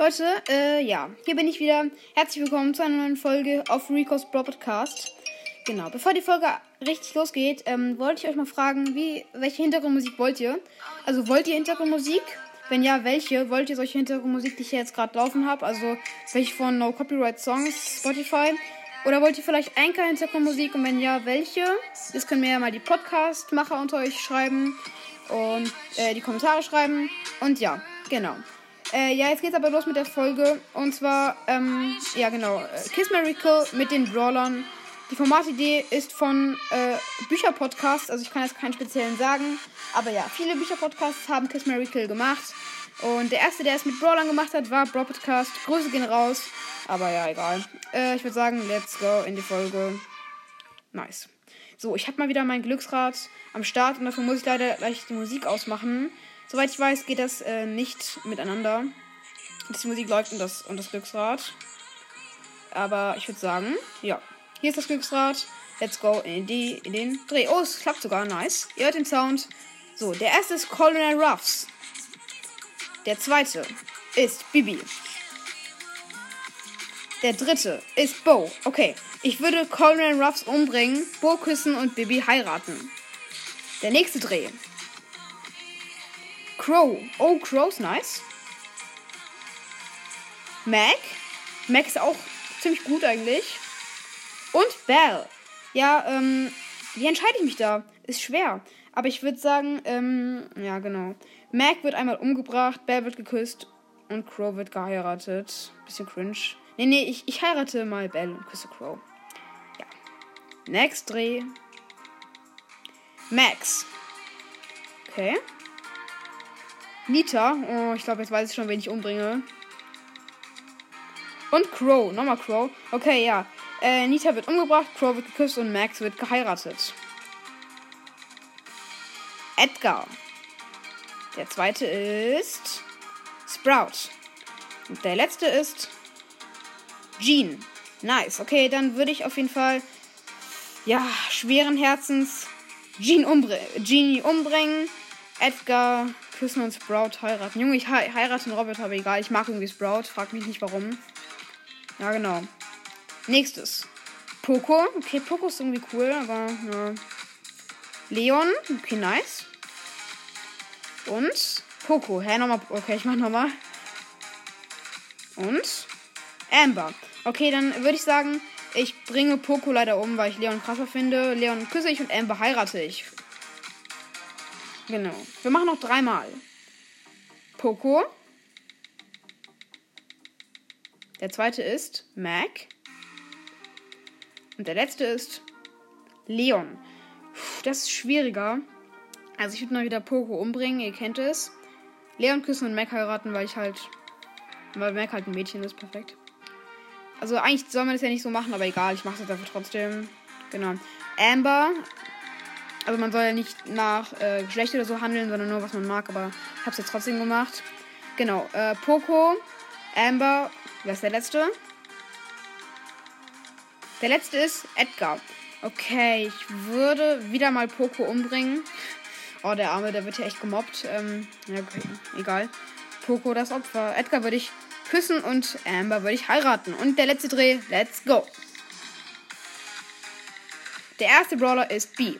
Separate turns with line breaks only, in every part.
Leute, äh, ja, hier bin ich wieder. Herzlich willkommen zu einer neuen Folge auf Rico's Broadcast. Genau, bevor die Folge richtig losgeht, ähm, wollte ich euch mal fragen, wie, welche Hintergrundmusik wollt ihr? Also wollt ihr Hintergrundmusik? Wenn ja, welche? Wollt ihr solche Hintergrundmusik, die ich jetzt gerade laufen habe? Also welche von No Copyright Songs, Spotify? Oder wollt ihr vielleicht Anchor Hintergrundmusik? Und wenn ja, welche? Das können mir ja mal die Podcast-Macher unter euch schreiben und äh, die Kommentare schreiben. Und ja, genau. Äh, ja, jetzt geht's aber los mit der Folge. Und zwar, ähm, ja genau, äh, Kiss Miracle mit den Brawlern. Die Formatidee ist von äh, Bücherpodcasts, also ich kann jetzt keinen speziellen sagen. Aber ja, viele Bücherpodcasts haben Kiss Miracle gemacht. Und der erste, der es mit Brawlern gemacht hat, war Brawl Podcast. Grüße gehen raus. Aber ja, egal. Äh, ich würde sagen, let's go in die Folge. Nice. So, ich habe mal wieder mein Glücksrad am Start und dafür muss ich leider gleich die Musik ausmachen. Soweit ich weiß, geht das äh, nicht miteinander. Die Musik läuft und das, und das Glücksrad. Aber ich würde sagen, ja. Hier ist das Glücksrad. Let's go in, die, in den Dreh. Oh, es klappt sogar. Nice. Ihr hört den Sound. So, der erste ist Colonel Ruffs. Der zweite ist Bibi. Der dritte ist Bo. Okay, ich würde Colonel Ruffs umbringen, Bo küssen und Bibi heiraten. Der nächste Dreh Crow. Oh, Crow ist nice. Mac. Mac ist auch ziemlich gut eigentlich. Und Bell. Ja, ähm, wie entscheide ich mich da? Ist schwer. Aber ich würde sagen, ähm, ja, genau. Mac wird einmal umgebracht, Bell wird geküsst und Crow wird geheiratet. Bisschen cringe. Nee, nee, ich, ich heirate mal Bell und küsse Crow. Ja. Next Dreh. Max. Okay. Nita. Oh, ich glaube, jetzt weiß ich schon, wen ich umbringe. Und Crow. Nochmal Crow. Okay, ja. Äh, Nita wird umgebracht, Crow wird geküsst und Max wird geheiratet. Edgar. Der zweite ist Sprout. Und der letzte ist Jean. Nice. Okay, dann würde ich auf jeden Fall, ja, schweren Herzens Jean umbr Genie umbringen. Edgar küssen und Sprout heiraten. Junge, ich he heirate einen Roboter, aber egal. Ich mag irgendwie Sprout. Frag mich nicht warum. Ja, genau. Nächstes. Poco. Okay, Poco ist irgendwie cool, aber ja. Leon. Okay, nice. Und Poco. Hä, nochmal. Okay, ich mach nochmal. Und Amber. Okay, dann würde ich sagen, ich bringe Poco leider um, weil ich Leon krasser finde. Leon küsse ich und Amber heirate ich. Genau. Wir machen noch dreimal. Poco. Der zweite ist Mac. Und der letzte ist Leon. Das ist schwieriger. Also ich würde mal wieder Poco umbringen, ihr kennt es. Leon küssen und Mac heiraten, weil ich halt. Weil Mac halt ein Mädchen ist, perfekt. Also eigentlich soll man das ja nicht so machen, aber egal, ich mache es dafür trotzdem. Genau. Amber also man soll ja nicht nach äh, Geschlecht oder so handeln, sondern nur was man mag, aber ich habe es jetzt trotzdem gemacht. Genau, äh, Poco, Amber, wer ist der letzte? Der letzte ist Edgar. Okay, ich würde wieder mal Poco umbringen. Oh, der Arme, der wird hier echt gemobbt. Ähm, ja, okay, egal. Poco das Opfer. Edgar würde ich küssen und Amber würde ich heiraten. Und der letzte Dreh, let's go. Der erste Brawler ist B.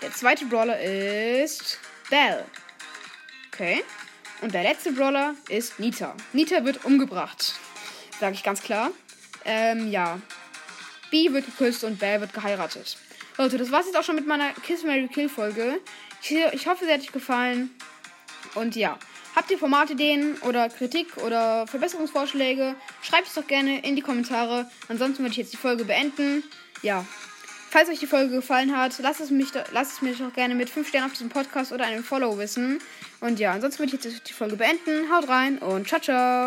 Der zweite Brawler ist Bell. Okay. Und der letzte Brawler ist Nita. Nita wird umgebracht. Sage ich ganz klar. Ähm, ja. B wird geküsst und Bell wird geheiratet. Leute, das war's jetzt auch schon mit meiner Kiss Mary Kill Folge. Ich, ich hoffe, sie hat euch gefallen. Und ja. Habt ihr Formatideen oder Kritik oder Verbesserungsvorschläge? Schreibt es doch gerne in die Kommentare. Ansonsten würde ich jetzt die Folge beenden. Ja, Falls euch die Folge gefallen hat, lasst es, mich, lasst es mir doch gerne mit 5 Sternen auf diesem Podcast oder einem Follow wissen. Und ja, ansonsten würde ich jetzt die Folge beenden. Haut rein und ciao, ciao.